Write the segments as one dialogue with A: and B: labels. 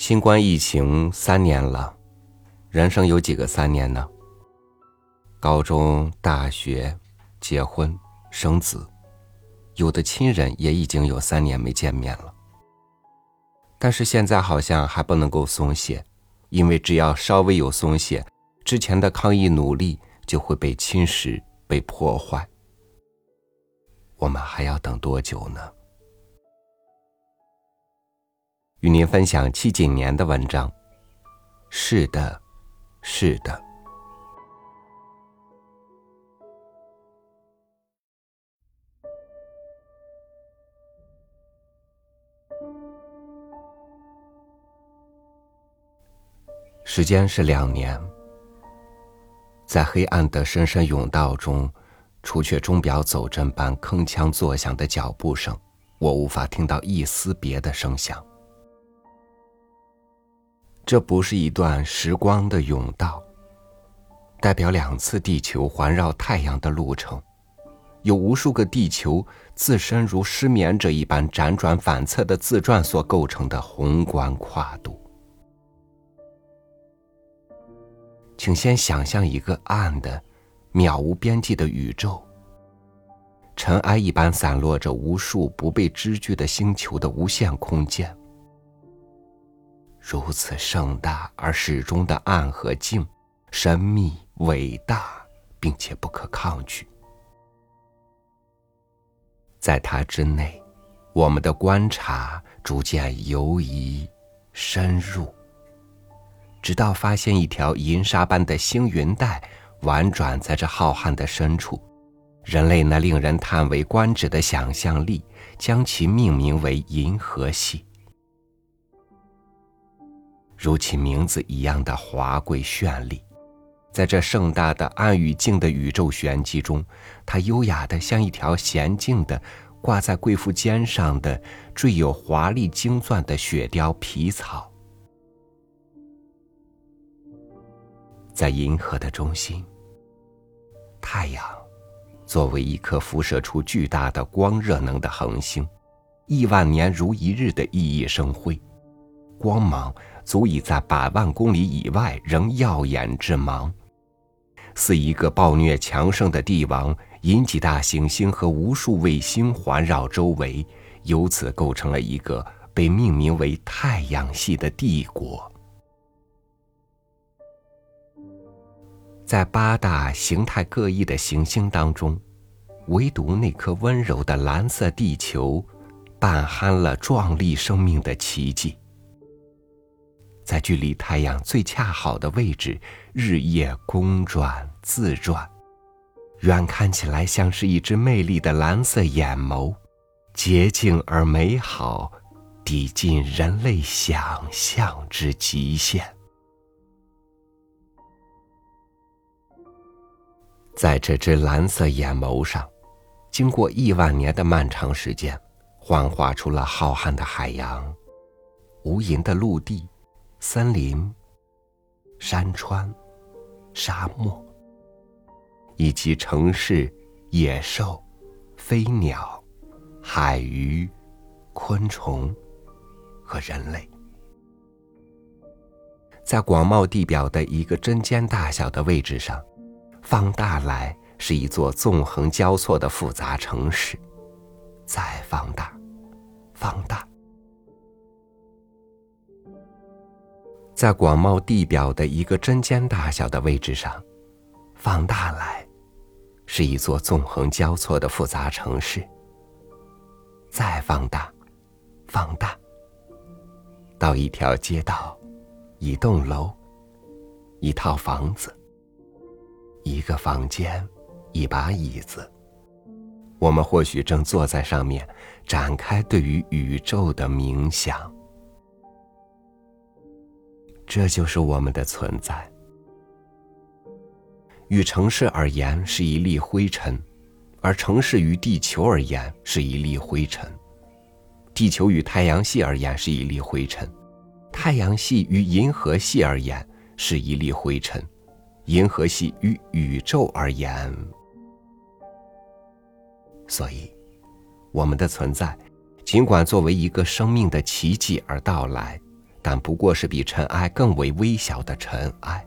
A: 新冠疫情三年了，人生有几个三年呢？高中、大学、结婚、生子，有的亲人也已经有三年没见面了。但是现在好像还不能够松懈，因为只要稍微有松懈，之前的抗疫努力就会被侵蚀、被破坏。我们还要等多久呢？与您分享七景年的文章。是的，是的。时间是两年，在黑暗的深深甬道中，除却钟表走针般铿锵作响的脚步声，我无法听到一丝别的声响。这不是一段时光的甬道，代表两次地球环绕太阳的路程，有无数个地球自身如失眠者一般辗转反侧的自转所构成的宏观跨度。请先想象一个暗的、渺无边际的宇宙，尘埃一般散落着无数不被知觉的星球的无限空间。如此盛大而始终的暗和静，神秘、伟大，并且不可抗拒。在它之内，我们的观察逐渐游移、深入，直到发现一条银沙般的星云带婉转在这浩瀚的深处。人类那令人叹为观止的想象力，将其命名为银河系。如其名字一样的华贵绚丽，在这盛大的暗与静的宇宙玄机中，它优雅的像一条娴静的挂在贵妇肩上的缀有华丽金钻的雪貂皮草。在银河的中心，太阳作为一颗辐射出巨大的光热能的恒星，亿万年如一日的熠熠生辉，光芒。足以在百万公里以外仍耀眼致芒，似一个暴虐强盛的帝王，引几大行星和无数卫星环绕周围，由此构成了一个被命名为太阳系的帝国。在八大形态各异的行星当中，唯独那颗温柔的蓝色地球，伴酣了壮丽生命的奇迹。在距离太阳最恰好的位置，日夜公转自转，远看起来像是一只魅力的蓝色眼眸，洁净而美好，抵近人类想象之极限。在这只蓝色眼眸上，经过亿万年的漫长时间，幻化出了浩瀚的海洋，无垠的陆地。森林、山川、沙漠，以及城市、野兽、飞鸟、海鱼、昆虫和人类，在广袤地表的一个针尖大小的位置上，放大来是一座纵横交错的复杂城市，再放大，放大。在广袤地表的一个针尖大小的位置上，放大来，是一座纵横交错的复杂城市。再放大，放大，到一条街道，一栋楼，一套房子，一个房间，一把椅子，我们或许正坐在上面，展开对于宇宙的冥想。这就是我们的存在。与城市而言是一粒灰尘，而城市与地球而言是一粒灰尘。地球与太阳系而言是一粒灰尘，太阳系与银河系而言是一粒灰尘，银河系与宇宙而言。所以，我们的存在，尽管作为一个生命的奇迹而到来。但不过是比尘埃更为微小的尘埃。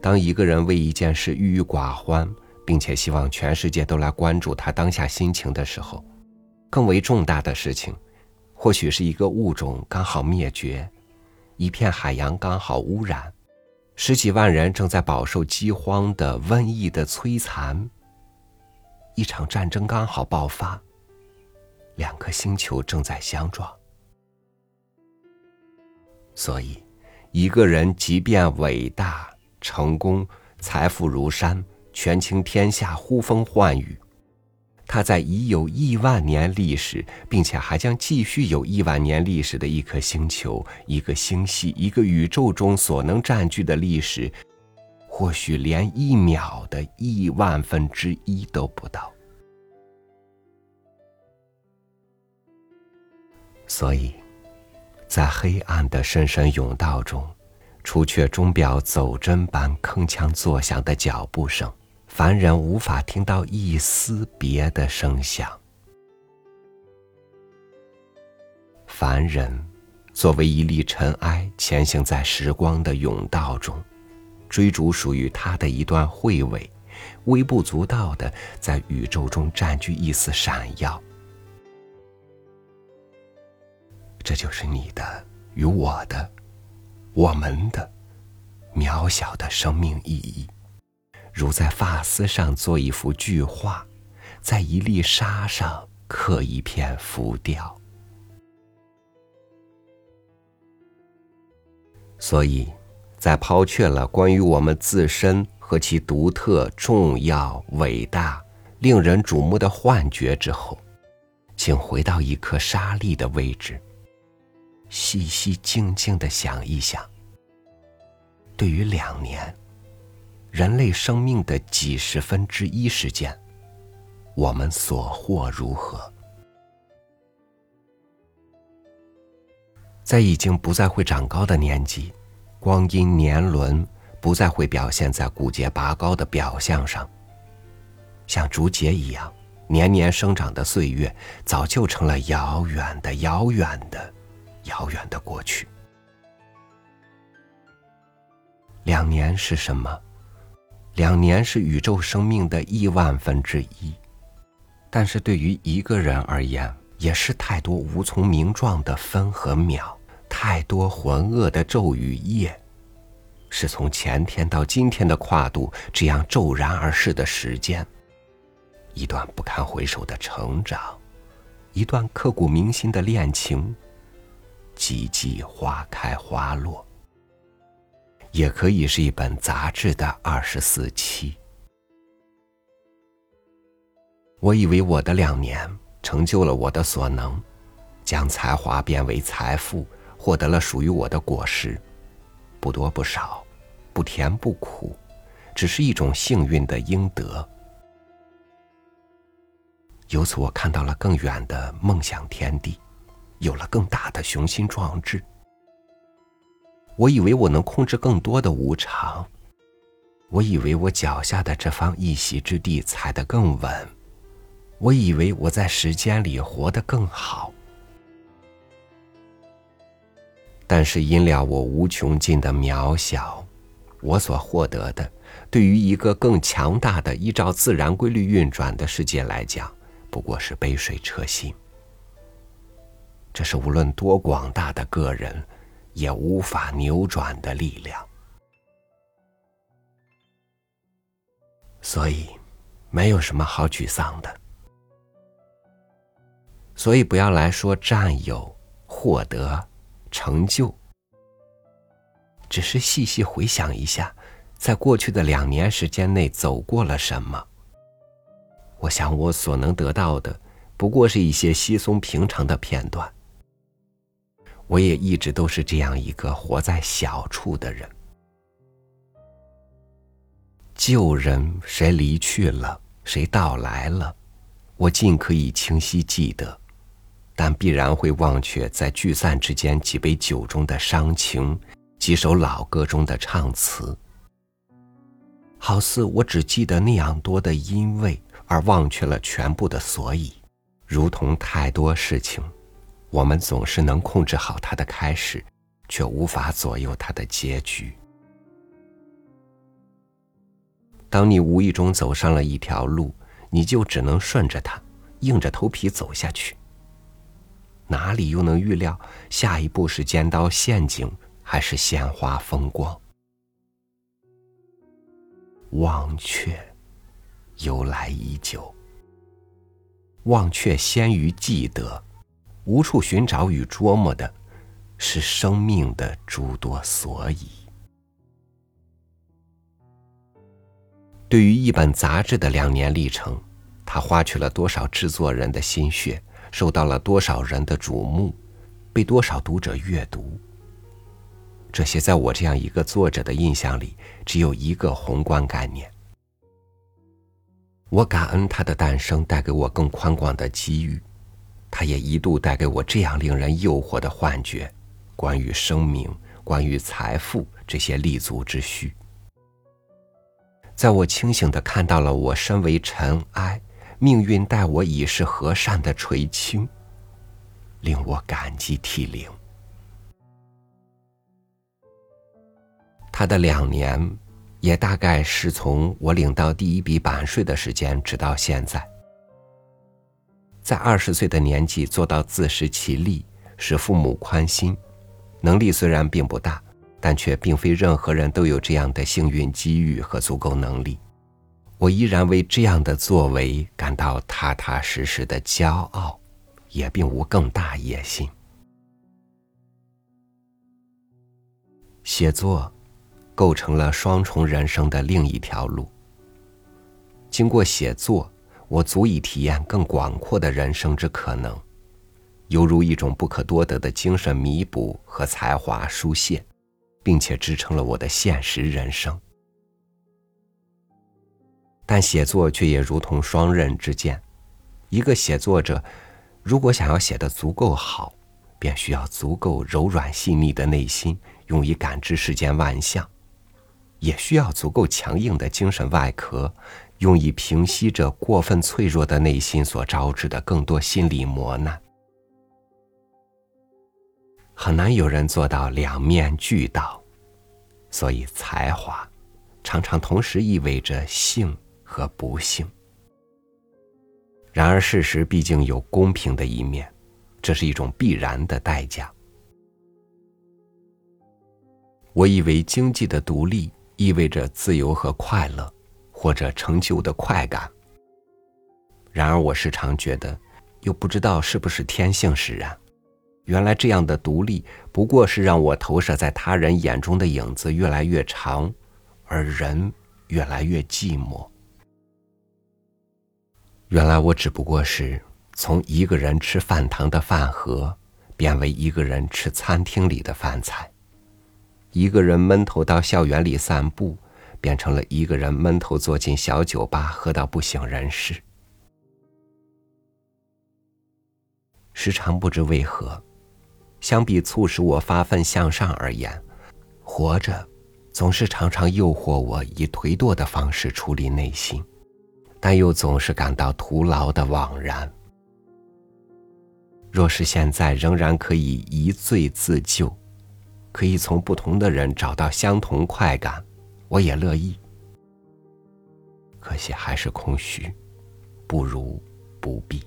A: 当一个人为一件事郁郁寡欢，并且希望全世界都来关注他当下心情的时候，更为重大的事情，或许是一个物种刚好灭绝，一片海洋刚好污染，十几万人正在饱受饥荒的瘟疫的摧残，一场战争刚好爆发，两颗星球正在相撞。所以，一个人即便伟大。成功，财富如山，权倾天下，呼风唤雨。他在已有亿万年历史，并且还将继续有亿万年历史的一颗星球、一个星系、一个宇宙中所能占据的历史，或许连一秒的亿万分之一都不到。所以，在黑暗的深深甬道中。除却钟表走针般铿锵作响的脚步声，凡人无法听到一丝别的声响。凡人作为一粒尘埃，前行在时光的甬道中，追逐属于他的一段慧尾，微不足道的在宇宙中占据一丝闪耀。这就是你的与我的。我们的渺小的生命意义，如在发丝上做一幅巨画，在一粒沙上刻一片浮雕。所以，在抛却了关于我们自身和其独特、重要、伟大、令人瞩目的幻觉之后，请回到一颗沙粒的位置。细细静静的想一想，对于两年，人类生命的几十分之一时间，我们所获如何？在已经不再会长高的年纪，光阴年轮不再会表现在骨节拔高的表象上，像竹节一样年年生长的岁月，早就成了遥远的、遥远的。遥远的过去，两年是什么？两年是宇宙生命的亿万分之一，但是对于一个人而言，也是太多无从名状的分和秒，太多浑噩的昼与夜，是从前天到今天的跨度，这样骤然而逝的时间，一段不堪回首的成长，一段刻骨铭心的恋情。几季花开花落，也可以是一本杂志的二十四期。我以为我的两年成就了我的所能，将才华变为财富，获得了属于我的果实，不多不少，不甜不苦，只是一种幸运的应得。由此，我看到了更远的梦想天地。有了更大的雄心壮志，我以为我能控制更多的无常，我以为我脚下的这方一席之地踩得更稳，我以为我在时间里活得更好，但是因了我无穷尽的渺小，我所获得的，对于一个更强大的依照自然规律运转的世界来讲，不过是杯水车薪。这是无论多广大的个人，也无法扭转的力量。所以，没有什么好沮丧的。所以，不要来说占有、获得、成就，只是细细回想一下，在过去的两年时间内走过了什么。我想，我所能得到的，不过是一些稀松平常的片段。我也一直都是这样一个活在小处的人。旧人谁离去了，谁到来了，我尽可以清晰记得，但必然会忘却在聚散之间几杯酒中的伤情，几首老歌中的唱词。好似我只记得那样多的因为，而忘却了全部的所以，如同太多事情。我们总是能控制好它的开始，却无法左右它的结局。当你无意中走上了一条路，你就只能顺着它，硬着头皮走下去。哪里又能预料下一步是尖刀陷阱，还是鲜花风光？忘却，由来已久。忘却先于记得，无处寻找与琢磨的，是生命的诸多所以。对于一本杂志的两年历程，他花去了多少制作人的心血？受到了多少人的瞩目，被多少读者阅读？这些在我这样一个作者的印象里，只有一个宏观概念。我感恩它的诞生带给我更宽广的机遇，它也一度带给我这样令人诱惑的幻觉：关于生命，关于财富这些立足之虚。在我清醒的看到了我身为尘埃。命运待我已是和善的垂青，令我感激涕零。他的两年，也大概是从我领到第一笔版税的时间，直到现在。在二十岁的年纪做到自食其力，使父母宽心，能力虽然并不大，但却并非任何人都有这样的幸运机遇和足够能力。我依然为这样的作为感到踏踏实实的骄傲，也并无更大野心。写作构成了双重人生的另一条路。经过写作，我足以体验更广阔的人生之可能，犹如一种不可多得的精神弥补和才华疏泄，并且支撑了我的现实人生。但写作却也如同双刃之剑，一个写作者如果想要写得足够好，便需要足够柔软细腻的内心，用以感知世间万象；也需要足够强硬的精神外壳，用以平息着过分脆弱的内心所招致的更多心理磨难。很难有人做到两面俱到，所以才华常常同时意味着幸。和不幸。然而，事实毕竟有公平的一面，这是一种必然的代价。我以为经济的独立意味着自由和快乐，或者成就的快感。然而，我时常觉得，又不知道是不是天性使然，原来这样的独立不过是让我投射在他人眼中的影子越来越长，而人越来越寂寞。原来我只不过是从一个人吃饭堂的饭盒，变为一个人吃餐厅里的饭菜；一个人闷头到校园里散步，变成了一个人闷头坐进小酒吧喝到不省人事。时常不知为何，相比促使我发奋向上而言，活着总是常常诱惑我以颓堕的方式处理内心。但又总是感到徒劳的枉然。若是现在仍然可以一醉自救，可以从不同的人找到相同快感，我也乐意。可惜还是空虚，不如不必。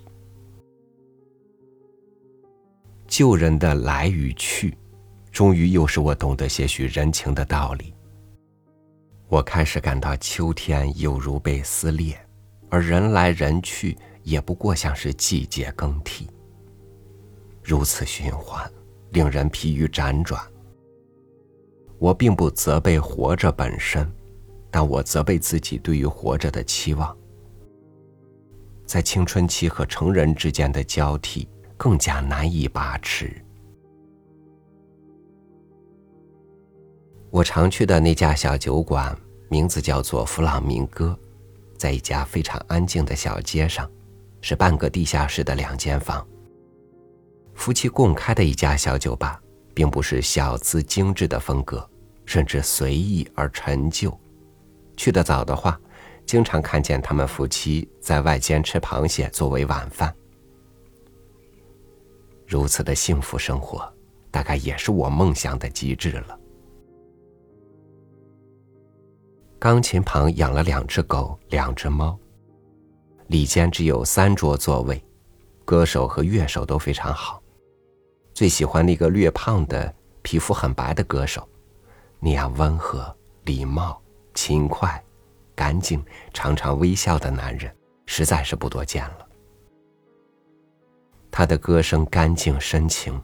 A: 旧人的来与去，终于又使我懂得些许人情的道理。我开始感到秋天犹如被撕裂。而人来人去，也不过像是季节更替。如此循环，令人疲于辗转。我并不责备活着本身，但我责备自己对于活着的期望。在青春期和成人之间的交替，更加难以把持。我常去的那家小酒馆，名字叫做弗朗明哥。在一家非常安静的小街上，是半个地下室的两间房。夫妻共开的一家小酒吧，并不是小资精致的风格，甚至随意而陈旧。去得早的话，经常看见他们夫妻在外间吃螃蟹作为晚饭。如此的幸福生活，大概也是我梦想的极致了。钢琴旁养了两只狗，两只猫。里间只有三桌座位，歌手和乐手都非常好。最喜欢那个略胖的、皮肤很白的歌手，那样温和、礼貌、勤快、干净、常常微笑的男人，实在是不多见了。他的歌声干净深情，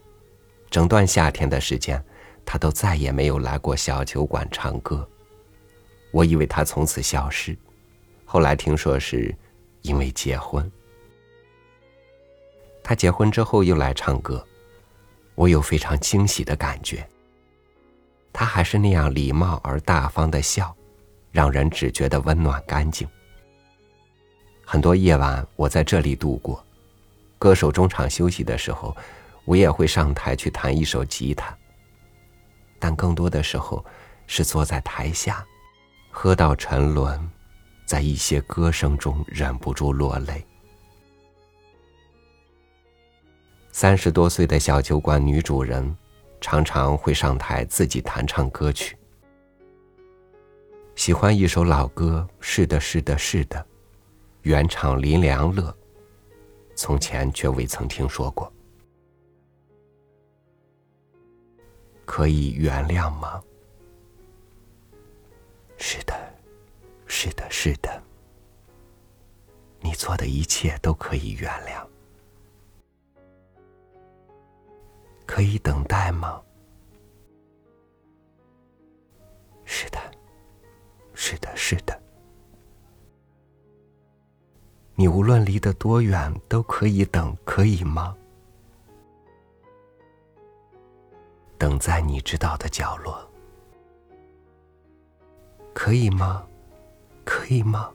A: 整段夏天的时间，他都再也没有来过小酒馆唱歌。我以为他从此消失，后来听说是。因为结婚，他结婚之后又来唱歌，我有非常惊喜的感觉。他还是那样礼貌而大方的笑，让人只觉得温暖干净。很多夜晚我在这里度过，歌手中场休息的时候，我也会上台去弹一首吉他。但更多的时候是坐在台下，喝到沉沦。在一些歌声中忍不住落泪。三十多岁的小酒馆女主人，常常会上台自己弹唱歌曲。喜欢一首老歌，是的，是的，是的，原唱林良乐，从前却未曾听说过。可以原谅吗？是的。是的，是的，你做的一切都可以原谅。可以等待吗？是的，是的，是的。你无论离得多远，都可以等，可以吗？等在你知道的角落，可以吗？可以吗？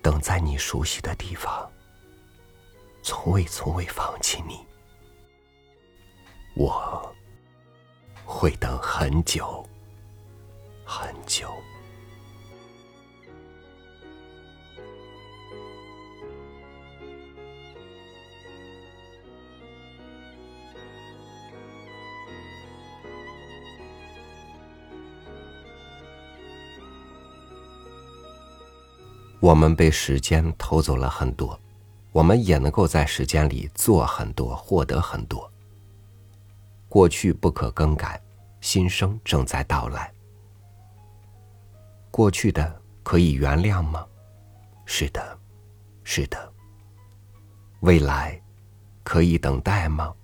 A: 等在你熟悉的地方，从未从未放弃你。我会等很久，很久。我们被时间偷走了很多，我们也能够在时间里做很多，获得很多。过去不可更改，新生正在到来。过去的可以原谅吗？是的，是的。未来可以等待吗？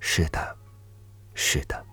A: 是的，是的。